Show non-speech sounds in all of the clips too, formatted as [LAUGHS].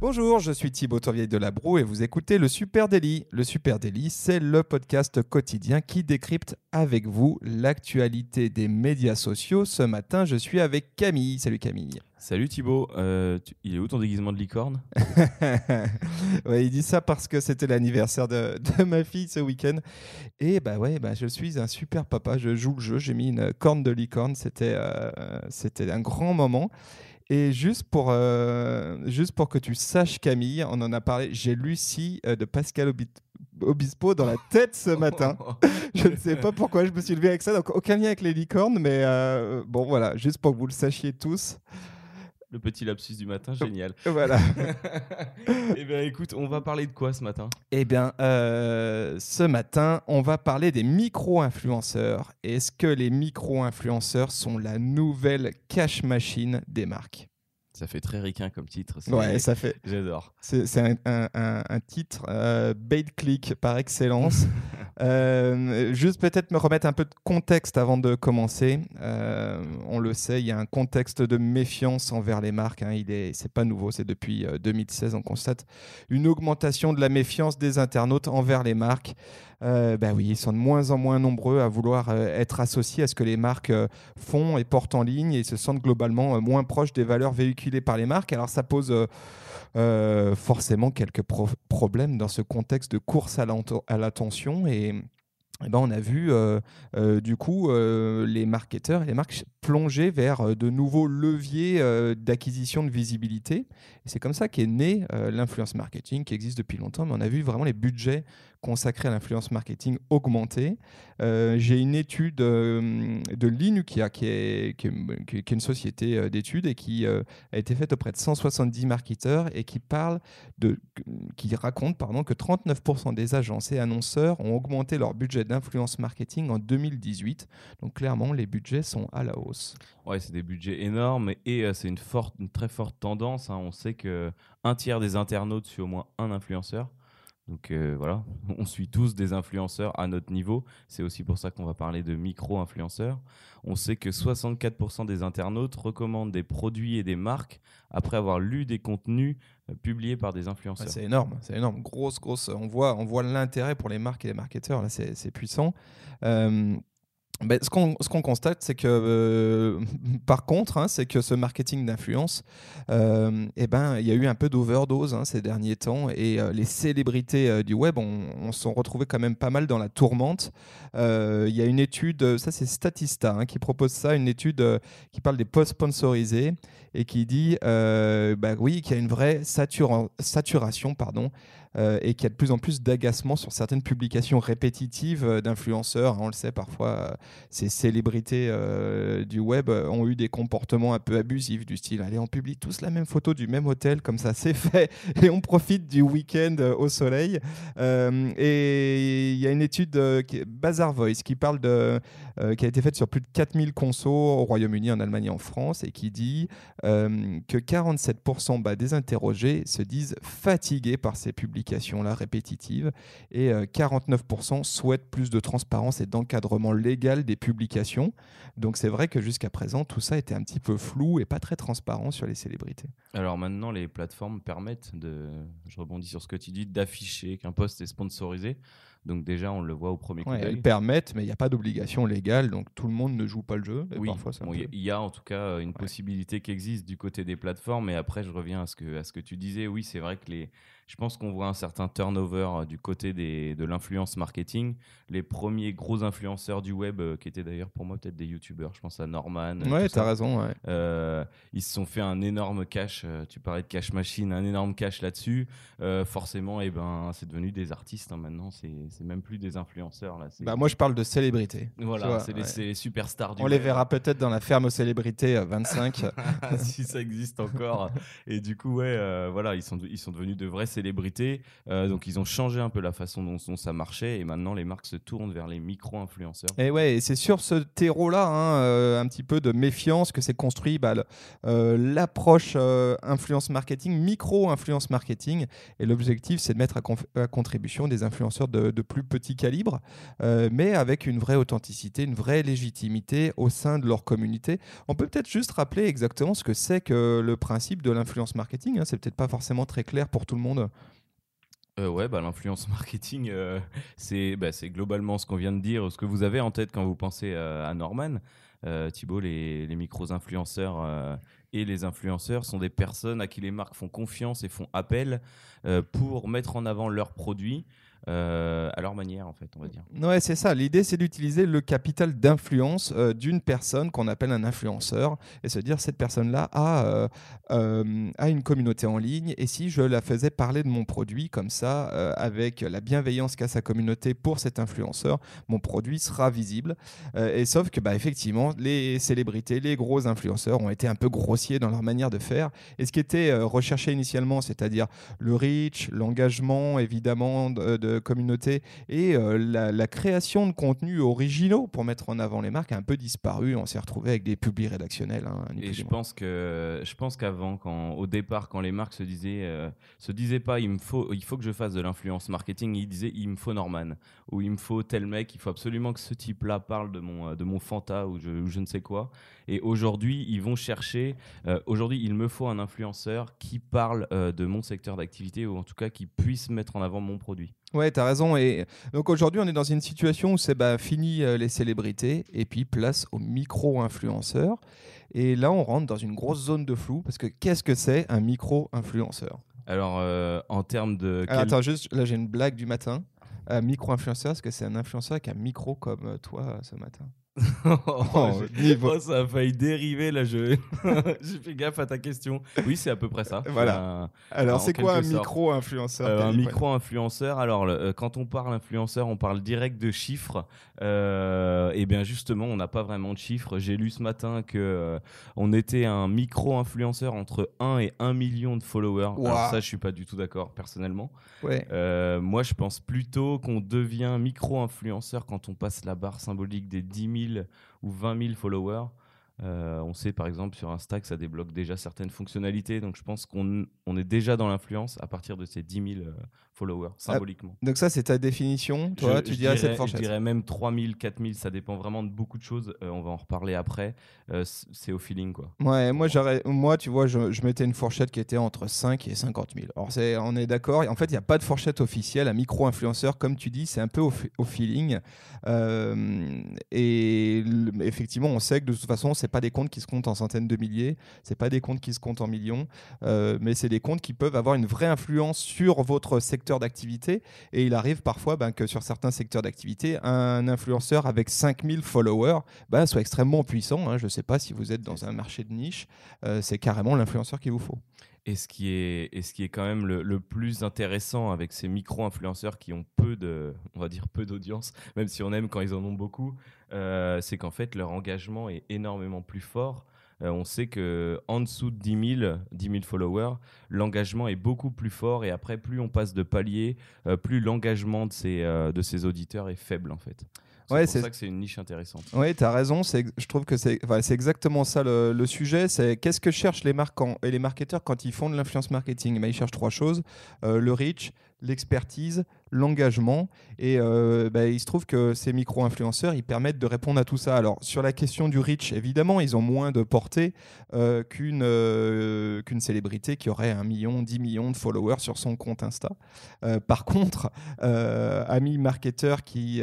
Bonjour, je suis Thibaut Tourvieille de la Broue et vous écoutez le Super Daily. Le Super Daily, c'est le podcast quotidien qui décrypte avec vous l'actualité des médias sociaux. Ce matin, je suis avec Camille. Salut Camille. Salut Thibaut, euh, tu- il est où ton déguisement de licorne? [LAUGHS] Ouais, il dit ça parce que c'était l'anniversaire de, [LAUGHS] de ma fille ce week-end. Et bah ouais, bah je suis un super papa. Je joue le jeu. J'ai mis une corne de licorne. C'était euh, c'était un grand moment. Et juste pour, euh, juste pour que tu saches, Camille, on en a parlé. J'ai Lucie euh, de Pascal Obi- Obispo dans la tête ce [LAUGHS] matin. Je ne sais pas pourquoi je me suis levé avec ça. Donc aucun lien avec les licornes, mais euh, bon voilà, juste pour que vous le sachiez tous. Le petit lapsus du matin, génial. Voilà. [LAUGHS] eh bien écoute, on va parler de quoi ce matin? Eh bien, euh, ce matin, on va parler des micro-influenceurs. Est-ce que les micro-influenceurs sont la nouvelle cash machine des marques? Ça fait très ricain comme titre. Ouais, ça fait. J'adore. C'est un- un- un titre euh, bait click par excellence. [LAUGHS] Euh, juste peut-être me remettre un peu de contexte avant de commencer. Euh, on le sait, il y a un contexte de méfiance envers les marques. Hein. Il est, c'est pas nouveau, c'est depuis euh, 2016 on constate une augmentation de la méfiance des internautes envers les marques. Ben oui, ils sont de moins en moins nombreux à vouloir euh, être associés à ce que les marques euh, font et portent en ligne et se sentent globalement moins proches des valeurs véhiculées par les marques. Alors ça pose forcément quelques pro- problèmes dans ce contexte de course à l'attention et eh ben, on a vu du coup les marketeurs et les marques plonger vers euh, de nouveaux leviers euh, d'acquisition de visibilité. C'est comme ça qu'est né euh, l'influence marketing qui existe depuis longtemps, mais on a vu vraiment les budgets consacrés à l'influence marketing augmenter. J'ai une étude de l'Inukia, qui est, une société d'études et qui a été faite auprès de 170 marketeurs et qui parle de, qui raconte pardon, que 39% des agences et annonceurs ont augmenté leur budget d'influence marketing en 2018. Donc clairement, les budgets sont à la hausse. Ouais, c'est des budgets énormes et, et, euh, c'est une, forte, une très forte tendance. hein. On sait que un tiers des internautes suit au moins un influenceur. Donc euh, voilà, [LAUGHS] on suit tous des influenceurs à notre niveau. C'est aussi pour ça qu'on va parler de micro-influenceurs. On sait que 64% des internautes recommandent des produits et des marques après avoir lu des contenus euh, publiés par des Ouais, influenceurs. c'est énorme, c'est énorme. Grosse, grosse. On voit, on voit l'intérêt pour les marques et les marketeurs. Là, c'est c'est puissant. Euh, ben, ce qu'on ce qu'on constate, c'est que, euh, par contre, hein, c'est que ce marketing d'influence, euh, eh ben, il y a eu un peu d'overdose hein, ces derniers temps et euh, les célébrités euh, du web, on, on s'en retrouvait quand même pas mal dans la tourmente. Il y a une étude, ça c'est Statista, hein, qui propose ça, une étude qui parle des posts sponsorisés et qui dit, bah oui, qu'il y a une vraie satura- saturation, pardon, euh, et qu'il y a de plus en plus d'agacement sur certaines publications répétitives euh, d'influenceurs. hein, on le sait parfois, euh, ces célébrités du web ont eu des comportements un peu abusifs du style allez on publie tous la même photo du même hôtel comme ça [LAUGHS] c'est fait et on profite du week-end au soleil et il y a une étude qui est Bazar Voice qui parle de qui a été faite sur plus de 4000 consos au Royaume-Uni en Allemagne et en France et qui dit que 47% bah, des interrogés se disent fatigués par ces publications là répétitives et euh, 49% souhaitent plus de transparence et d'encadrement légal des publications. Donc c'est vrai que jusqu'à présent, tout ça était un petit peu flou et pas très transparent sur les célébrités. Alors maintenant, les plateformes permettent de, je rebondis sur ce que tu dis, d'afficher qu'un post est sponsorisé. Donc déjà, on le voit au premier coup Ouais, elles permettent, mais il n'y a pas d'obligation légale, donc tout le monde ne joue pas le jeu. Et Oui, bon, il y a- il y a en tout cas euh, une possibilité qui existe du côté des plateformes. Et après, je reviens à ce que, à ce que tu disais. Oui, c'est vrai que les, je pense qu'on voit un certain turnover euh, du côté des, de l'influence marketing. Les premiers gros influenceurs du web, euh, qui étaient d'ailleurs pour moi peut-être des youtubeurs, je pense à Norman. euh, Ouais, t'as raison. ouais. Euh, ils se sont fait un énorme cash. tu parlais de cash machine, un énorme cash là-dessus. Euh, forcément, et ben, c'est devenu des artistes hein, maintenant. C'est même plus des influenceurs là. Bah, moi, je parle de célébrités. voilà, c'est les, ouais. c'est les superstars du On les verra peut-être dans la ferme aux célébrités euh, 25. [LAUGHS] si ça existe encore. Et du coup, ouais, euh, voilà, ils sont, ils sont devenus de vraies célébrités. Euh, donc ils ont changé un peu la façon dont, ça marchait et maintenant les marques se tournent vers les micro-influenceurs. Et ouais, c'est sur ce terreau-là, hein, euh, un petit peu de méfiance que s'est construit bah, l'approche influence marketing, micro-influence marketing. Et l'objectif, c'est de mettre à, contribution des influenceurs de, de plus petit calibre, mais avec une vraie authenticité, une vraie légitimité au sein de leur communauté. On peut peut-être juste rappeler exactement ce que c'est que le principe de l'influence marketing. Hein. C'est peut-être pas forcément très clair pour tout le monde. Euh, ouais, bah, l'influence [LAUGHS] marketing, euh, bah, c'est globalement ce qu'on vient de dire, ce que vous avez en tête quand vous pensez euh, à Norman. Thibault, les, les micros-influenceurs et les influenceurs sont des personnes à qui les marques font confiance et font appel pour mettre en avant leurs produits. Euh, à leur manière, en fait, on va dire. Ouais, c'est ça. L'idée, c'est d'utiliser le capital d'influence euh, d'une personne qu'on appelle un influenceur et se dire cette personne-là a, euh, a une communauté en ligne et si je la faisais parler de mon produit comme ça, avec la bienveillance qu'a sa communauté pour cet influenceur, mon produit sera visible. et sauf que, bah, effectivement, les célébrités, les gros influenceurs ont été un peu grossiers dans leur manière de faire. Et ce qui était recherché initialement, c'est-à-dire le reach, l'engagement, évidemment, de communauté et euh, la, création de contenus originaux pour mettre en avant les marques a un peu disparu. On s'est retrouvé avec des publics rédactionnels. Hein, et je pense que je pense qu'avant, quand au départ, quand les marques se disaient euh, se disaient pas il me faut il faut que je fasse de l'influence marketing, ils disaient il me faut Norman ou il me faut tel mec, il faut absolument que ce type-là parle de mon de mon Fanta ou je, je ne sais quoi. Et aujourd'hui, ils vont chercher. Euh, aujourd'hui, il me faut un influenceur qui parle de mon secteur d'activité ou en tout cas qui puisse mettre en avant mon produit. Ouais, tu as raison. Et donc aujourd'hui, on est dans une situation où c'est bah, fini euh, les célébrités et puis place aux micro-influenceurs. Et là, on rentre dans une grosse zone de flou parce que qu'est-ce que c'est un micro-influenceur? Alors, euh, en termes de. attends, juste, là, j'ai une blague du matin. micro-influenceur, est-ce que c'est un influenceur avec un micro comme euh, toi ce matin? [LAUGHS] oh, [LAUGHS] oh, ça a failli dériver là. Je... [LAUGHS] J'ai fait gaffe à ta question. Oui, c'est à peu près ça. Voilà. alors, c'est quoi un micro-influenceur euh, Un micro-influenceur. Alors, euh, quand on parle influenceur, on parle direct de chiffres. Euh, et bien, justement, on n'a pas vraiment de chiffres. J'ai lu ce matin que on était un micro-influenceur entre 1 et 1 million de followers. Alors, ça, je suis pas du tout d'accord personnellement. Ouais. moi, je pense plutôt qu'on devient micro-influenceur quand on passe la barre symbolique des 10 000 ou 20 000 followers. Euh, on sait par exemple sur Insta que ça débloque déjà certaines fonctionnalités, donc je pense qu'on on est déjà dans l'influence à partir de ces 10 000 euh, followers, ah, symboliquement. donc ça c'est ta définition, toi tu dirais, cette fourchette Je dirais même 3 000, 4 000, ça dépend vraiment de beaucoup de choses, euh, on va en reparler après, c'est au feeling quoi. Ouais, moi, moi tu vois, je, je, mettais une fourchette qui était entre 5 et 50 000. Alors on est d'accord, en fait il n'y a pas de fourchette officielle, un micro-influenceur comme tu dis, c'est un peu au, au feeling. et effectivement on sait que de toute façon c'est pas des comptes qui se comptent en centaines de milliers, c'est pas des comptes qui se comptent en millions, euh, mais c'est des comptes qui peuvent avoir une vraie influence sur votre secteur d'activité. Et il arrive parfois ben, que sur certains secteurs d'activité, un influenceur avec 5000 followers ben, soit extrêmement puissant. Hein. Je ne sais pas si vous êtes dans un marché de niche, euh, c'est carrément l'influenceur qu'il vous faut. Et ce qui est, ce qui est quand même le, plus intéressant avec ces micro-influenceurs qui ont peu de, on va dire peu d'audience, même si on aime quand ils en ont beaucoup, euh, c'est qu'en fait leur engagement est énormément plus fort. Euh, on sait que en dessous de 10 000, 10 followers, l'engagement est beaucoup plus fort et après plus on passe de palier, euh, plus l'engagement de ces, de ces auditeurs est faible en fait. C'est pour ça que c'est une niche intéressante. Oui, tu as raison. Je trouve que c'est exactement ça le, sujet. C'est qu'est-ce que cherchent les marques et les marketeurs quand ils font de l'influence marketing ben, Ils cherchent trois choses le reach, l'expertise l'engagement. Et euh, bah, il se trouve que ces micro-influenceurs, ils permettent de répondre à tout ça. Alors, sur la question du reach, évidemment, ils ont moins de portée euh, qu'une euh, qu'une célébrité qui aurait un million, dix millions de followers sur son compte Insta. par contre, amis marketeurs qui,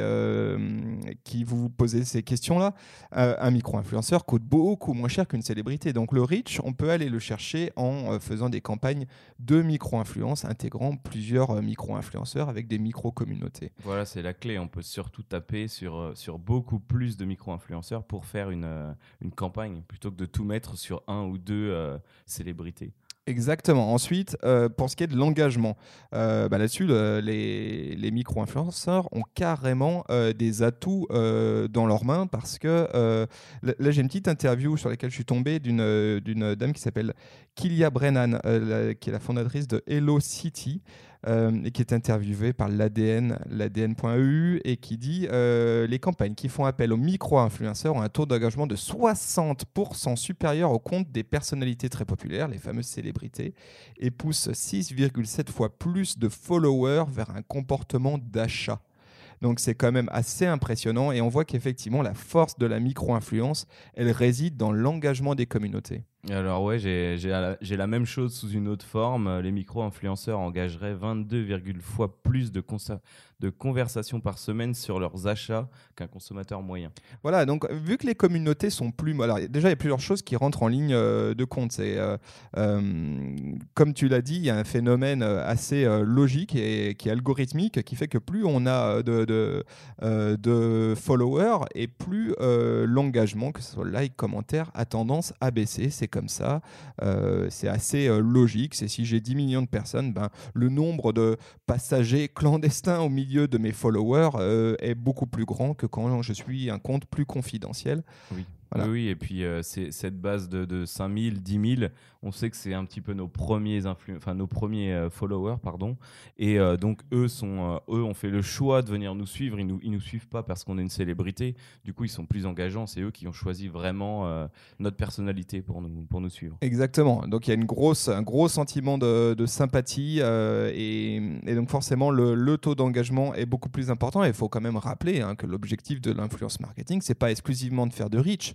qui vous posez ces questions-là, un micro-influenceur coûte beaucoup moins cher qu'une célébrité. Donc, le reach, on peut aller le chercher en faisant des campagnes de micro-influence intégrant plusieurs micro-influenceurs avec des micro-communautés. Voilà, c'est la clé. On peut surtout taper sur, euh, sur beaucoup plus de micro-influenceurs pour faire une, euh, une campagne plutôt que de tout mettre sur un ou deux euh, célébrités. Exactement. Ensuite, euh, pour ce qui est de l'engagement, euh, bah là-dessus, le- les, les micro-influenceurs ont carrément euh, des atouts dans leurs mains parce que là, j'ai une petite interview sur laquelle je suis tombé d'une dame qui s'appelle Kilia Brennan, la- qui est la fondatrice de Hello City. Euh, et qui est interviewée par l'ADN, l'ADN.eu, et qui dit euh, les campagnes qui font appel aux micro-influenceurs ont un taux d'engagement de 60% supérieur au compte des personnalités très populaires, les fameuses célébrités, et poussent 6,7 fois plus de followers vers un comportement d'achat. Donc c'est quand même assez impressionnant et on voit qu'effectivement la force de la micro-influence, elle réside dans l'engagement des communautés. Alors ouais, j'ai la, la même chose sous une autre forme. Les micro-influenceurs engageraient 22, fois plus de, de conversations par semaine sur leurs achats qu'un consommateur moyen. Voilà, donc vu que les communautés sont plus... Alors déjà, il y a plusieurs choses qui rentrent en ligne euh, de compte. Euh, euh, comme tu l'as dit, il y a un phénomène euh, assez euh, logique et qui est algorithmique qui fait que plus on a euh, de, euh, followers et plus euh, l'engagement, que ce soit like, commentaire, a tendance à baisser. C'est comme ça. Euh, c'est assez euh, logique. C'est si j'ai 10 millions de personnes, ben, le nombre de passagers clandestins au milieu de mes followers euh, est beaucoup plus grand que quand je suis un compte plus confidentiel. Voilà. Oui, oui, et puis euh, c'est cette base de, de 5000, 10 000, on sait que c'est un petit peu nos premiers, influ- enfin, nos premiers euh, followers. Pardon. Et euh, donc, eux, sont, eux ont fait le choix de venir nous suivre. Ils nous, ils nous suivent pas parce qu'on est une célébrité. Du coup, ils sont plus engageants. C'est eux qui ont choisi vraiment notre personnalité pour nous, pour nous suivre. Exactement. Donc il y a une grosse, un gros sentiment de, de sympathie et, et donc forcément le, le taux d'engagement est beaucoup plus important. Et il faut quand même rappeler hein, que l'objectif de l'influence marketing, c'est pas exclusivement de faire de reach.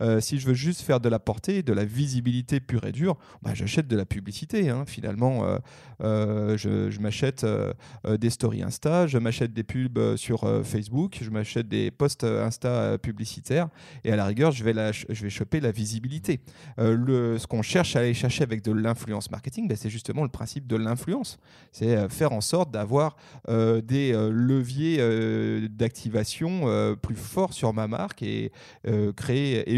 Euh, si je veux juste faire de la portée, de la visibilité pure et dure, bah, j'achète de la publicité. hein. Finalement, euh, euh, je, m'achète des stories Insta, je m'achète des pubs sur Facebook, je m'achète des posts Insta publicitaires et à la rigueur, je vais, je vais choper la visibilité. Ce qu'on cherche à aller chercher avec de l'influence marketing, ben, c'est justement le principe de l'influence. C'est faire en sorte d'avoir des leviers d'activation plus forts sur ma marque et créer et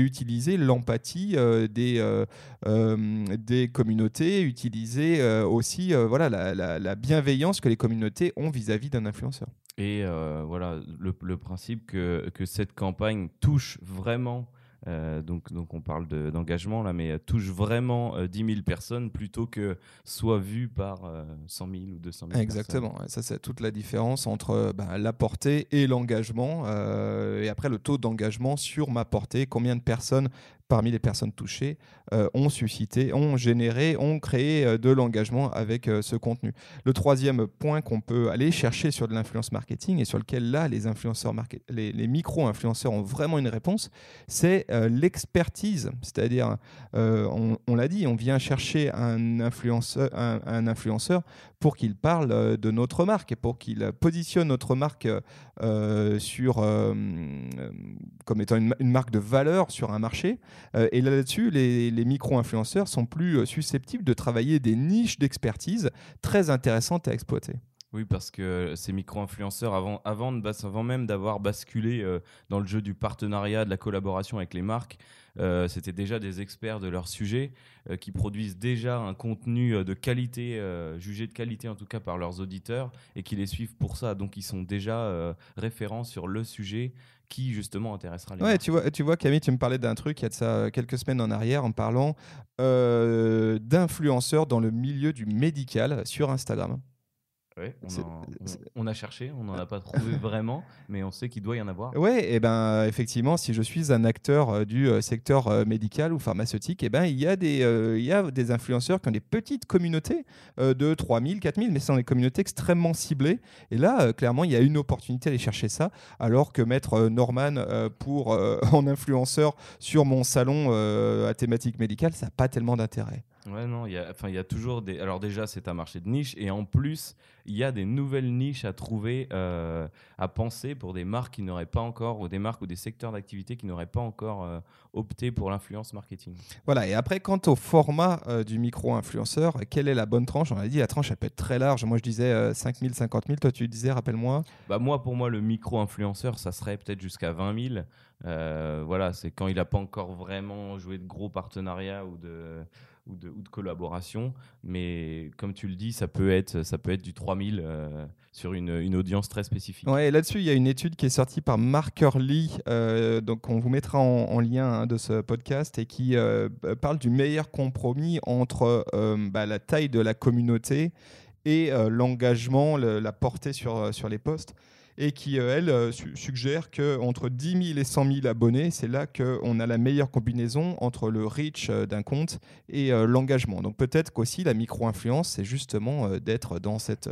l'empathie euh, des, euh, euh, des communautés, utiliser aussi voilà, la, la- la bienveillance que les communautés ont vis-à-vis d'un influenceur. Et voilà, le, le principe que, que cette campagne touche vraiment, euh, donc, donc on parle de- d'engagement là, mais euh, touche vraiment euh, 10 000 personnes plutôt que soit vue par euh, 100 000 ou 200 000 Exactement, Ouais, ça c'est toute la différence entre ben, la portée et l'engagement. euh, et après le taux d'engagement sur ma portée, combien de personnes parmi les personnes touchées euh, ont suscité, ont généré, ont créé euh, de l'engagement avec euh, ce contenu. Le troisième point qu'on peut aller chercher sur de l'influence marketing et sur lequel là les micro-influenceurs ont vraiment une réponse, c'est l'expertise. C'est-à-dire, on, l'a dit, on vient chercher un influenceur, un influenceur pour qu'il parle euh, de notre marque et pour qu'il euh, positionne notre marque euh, sur, comme étant une, marque de valeur sur un marché. Et là-dessus, les, micro-influenceurs sont plus susceptibles de travailler des niches d'expertise très intéressantes à exploiter. Oui, parce que ces micro-influenceurs, avant, avant, de avant même d'avoir basculé euh, dans le jeu du partenariat, de la collaboration avec les marques, euh, c'était déjà des experts de leur sujet euh, qui produisent déjà un contenu euh, de qualité, euh, jugé de qualité en tout cas par leurs auditeurs, et qui les suivent pour ça. Donc ils sont déjà euh, référents sur le sujet qui justement intéressera les Ouais, marques. tu vois, tu vois, Camille, tu me parlais d'un truc il y a de ça euh, quelques semaines en arrière en parlant euh, d'influenceurs dans le milieu du médical sur Instagram. Ouais, on, C'est- en- on- c'est- on a cherché, on n'en a pas trouvé [LAUGHS] vraiment, mais on sait qu'il doit y en avoir. Ouais, et ben effectivement, si je suis un acteur euh, du euh, secteur euh, médical ou pharmaceutique, et ben il y a des euh, il y a des influenceurs qui ont des petites communautés euh, de 3000, 4000, mais ce sont des communautés extrêmement ciblées. Et là, euh, clairement, il y a une opportunité d'aller chercher ça, alors que mettre euh, Norman euh, pour euh, [LAUGHS] en influenceur sur mon salon euh, à thématique médicale, ça n'a pas tellement d'intérêt. Ouais, non, il y a, enfin, il y a toujours des. Alors, déjà, c'est un marché de niche, et en plus, il y a des nouvelles niches à trouver, euh, à penser pour des marques qui n'auraient pas encore, ou des marques ou des secteurs d'activité qui n'auraient pas encore euh, opté pour l'influence marketing. Voilà, et après, quant au format euh, du micro-influenceur, quelle est la bonne tranche? On a dit la tranche, elle peut être très large. Moi, je disais euh, 5000, 50 000. Toi, tu disais, rappelle-moi. Bah, moi, pour moi, le micro-influenceur, ça serait peut-être jusqu'à 20 000. Euh, voilà, c'est quand il n'a pas encore vraiment joué de gros partenariats ou de, ou de, ou de collaboration. Mais comme tu le dis, ça peut être, ça peut être du 3000 euh, sur une, une audience très spécifique. Ouais, là-dessus, il y a une étude qui est sortie par Markerly, euh, donc on vous mettra en, en lien hein, de ce podcast, et qui euh, parle du meilleur compromis entre euh, bah, la taille de la communauté et euh, l'engagement, le- la portée sur, euh, sur les posts, et qui, euh, elle, euh, su- suggère qu'entre 10 000 et 100 000 abonnés, c'est là qu'on a la meilleure combinaison entre le reach euh, d'un compte et l'engagement. Donc peut-être qu'aussi la micro-influence, c'est justement d'être dans cette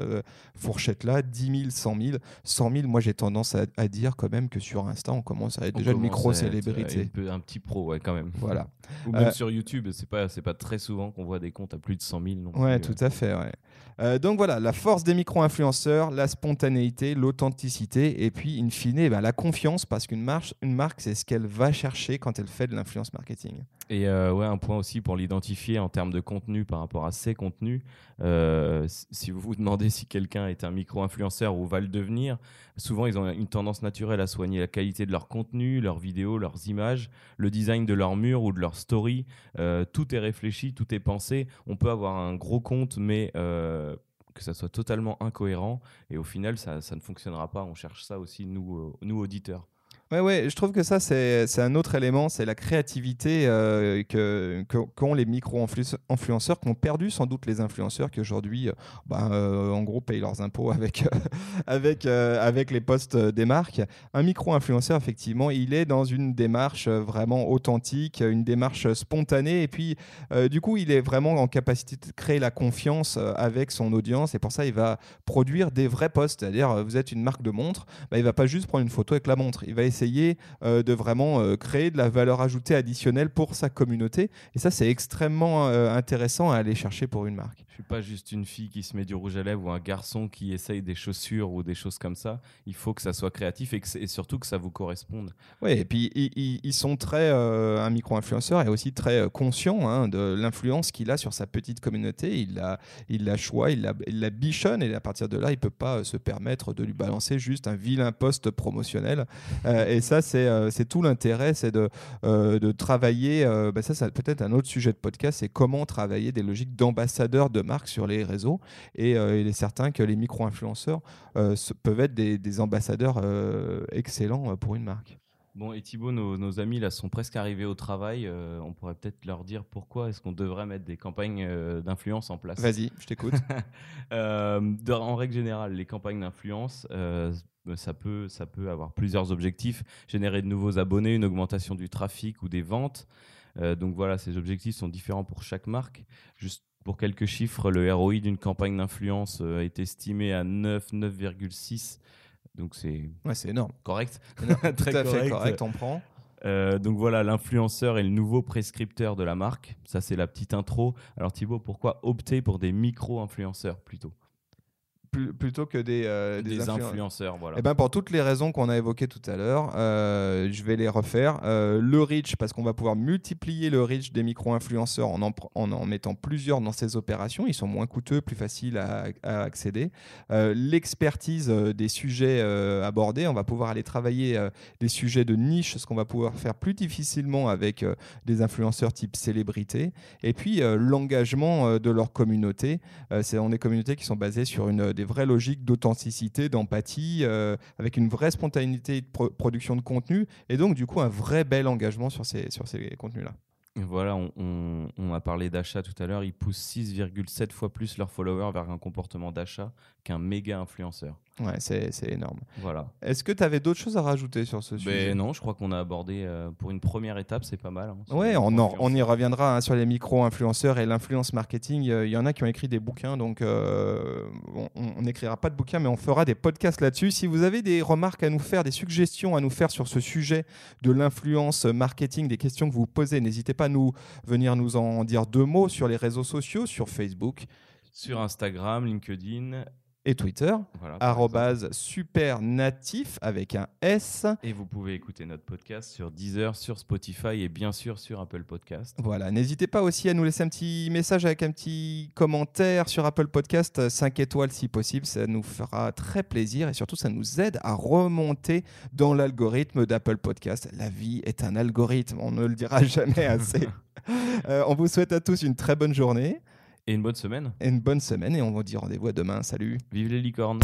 fourchette-là, 10 000, 100 000. 100 000, moi j'ai tendance à, à dire quand même que sur Insta, on commence à être On déjà une micro-célébrité. peu- Un petit pro, ouais, quand même. Voilà. [LAUGHS] Ou même Euh, sur YouTube, c'est pas, pas très souvent qu'on voit des comptes à plus de 100 000. Non plus, Ouais, euh. tout à fait. Ouais. Euh, donc voilà, la force des micro-influenceurs, la spontanéité, l'authenticité, et puis, in fine, bah, la confiance, parce qu'une marque, une marque, c'est ce qu'elle va chercher quand elle fait de l'influence marketing. Et euh, ouais, un point aussi pour l'identifier en termes de contenu par rapport à ses contenus. Euh, si vous vous demandez si quelqu'un est un micro-influenceur ou va le devenir, souvent ils ont une tendance naturelle à soigner la qualité de leur contenu, leurs vidéos, leurs images, le design de leur mur ou de leur story. Euh, tout est réfléchi, tout est pensé. On peut avoir un gros compte, mais euh, que ça soit totalement incohérent. Et au final, ça, ne fonctionnera pas. On cherche ça aussi, nous, euh, nous auditeurs. Ouais, ouais, je trouve que ça, c'est un autre élément, c'est la créativité euh, que que- qu'ont les micro-influenceurs, qu'ont perdu sans doute les influenceurs qui aujourd'hui, euh, bah, euh, en gros, payent leurs impôts avec, [LAUGHS] avec, euh, avec les postes des marques. Un micro-influenceur, effectivement, il est dans une démarche euh, vraiment authentique, une démarche spontanée, et puis, euh, du coup, il est vraiment en capacité de créer la confiance euh, avec son audience, et pour ça, il va produire des vrais posts, c'est-à-dire, euh, vous êtes une marque de montre, bah, il va pas juste prendre une photo avec la montre, il va essayer euh, de vraiment euh, créer de la valeur ajoutée additionnelle pour sa communauté. Et ça, c'est extrêmement euh, intéressant à aller chercher pour une marque. Je suis pas juste une fille qui se met du rouge à lèvres ou un garçon qui essaye des chaussures ou des choses comme ça. Il faut que ça soit créatif et, que c'est- et surtout que ça vous corresponde. Oui, et puis ils, sont très, euh, un micro-influenceur est aussi très conscient hein, de l'influence qu'il a sur sa petite communauté. Il la, il la choix, il la, il la bichonne et à partir de là, il peut pas se permettre de lui balancer juste un vilain poste promotionnel. Euh, et ça, c'est euh, c'est tout l'intérêt, c'est de, euh, travailler. euh, bah ça, ça peut-être un autre sujet de podcast, c'est comment travailler des logiques d'ambassadeurs de marque sur les réseaux. Et il est certain que les micro-influenceurs peuvent être des, ambassadeurs excellents pour une marque. Bon, et Thibaut, nos, nos amis là sont presque arrivés au travail. Euh, on pourrait peut-être leur dire pourquoi est-ce qu'on devrait mettre des campagnes euh, d'influence en place. Vas-y, je t'écoute. [LAUGHS] Euh, en règle générale, les campagnes d'influence, ça, peut, ça peut avoir plusieurs objectifs. Générer de nouveaux abonnés, une augmentation du trafic ou des ventes. Donc voilà, ces objectifs sont différents pour chaque marque. Juste pour quelques chiffres, le ROI d'une campagne d'influence est estimé à 9, 9,6. Donc c'est Ouais, c'est énorme. correct. [LAUGHS] [LAUGHS] Tout Très à fait correct. correct, on prend. Euh, donc voilà, l'influenceur est le nouveau prescripteur de la marque. Ça, c'est la petite intro. Alors Thibaut, pourquoi opter pour des micro-influenceurs plutôt? Plus- plutôt que des, euh, Des, influen- influenceurs, voilà. Eh ben pour toutes les raisons qu'on a évoquées tout à l'heure, euh, je vais les refaire. Euh, le reach, parce qu'on va pouvoir multiplier le reach des micro-influenceurs en en, mettant plusieurs dans ces opérations. Ils sont moins coûteux, plus faciles à, à accéder. L'expertise des sujets abordés, on va pouvoir aller travailler des sujets de niche, ce qu'on va pouvoir faire plus difficilement avec des influenceurs type célébrité. Et puis l'engagement de leur communauté. C'est dans des communautés qui sont basées sur une, des vraies logiques d'authenticité, d'empathie, euh, avec une vraie spontanéité de pro- production de contenu, et donc du coup un vrai bel engagement sur ces, sur ces contenus-là. Voilà, on- on a parlé d'achat tout à l'heure. Ils poussent 6,7 fois plus leurs followers vers un comportement d'achat qu'un méga influenceur. Ouais, c'est énorme. Voilà. Est-ce que tu avais d'autres choses à rajouter sur ce sujet? Ben non, je crois qu'on a abordé euh, pour une première étape, c'est pas mal. hein, Ouais, on, en- on y reviendra hein, sur les micro-influenceurs et l'influence marketing. Euh, Il y en a qui ont écrit des bouquins, donc euh, on n'écrira pas de bouquins, mais on fera des podcasts là-dessus. Si vous avez des remarques à nous faire, des suggestions à nous faire sur ce sujet de l'influence marketing, des questions que vous posez, n'hésitez pas à nous venir nous en dire deux mots sur les réseaux sociaux, sur Facebook. Sur Instagram, LinkedIn et Twitter. Voilà, supernatif avec un S. Et vous pouvez écouter notre podcast sur Deezer, sur Spotify et bien sûr sur Apple Podcast. Voilà, n'hésitez pas aussi à nous laisser un petit message avec un petit commentaire sur Apple Podcast, 5 étoiles si possible, ça nous fera très plaisir et surtout ça nous aide à remonter dans l'algorithme d'Apple Podcast. La vie est un algorithme, on ne le dira jamais assez. [LAUGHS] Euh, on vous souhaite à tous une très bonne journée Et une bonne semaine. et une bonne semaine et on vous dit rendez-vous à demain. Salut Vive les licornes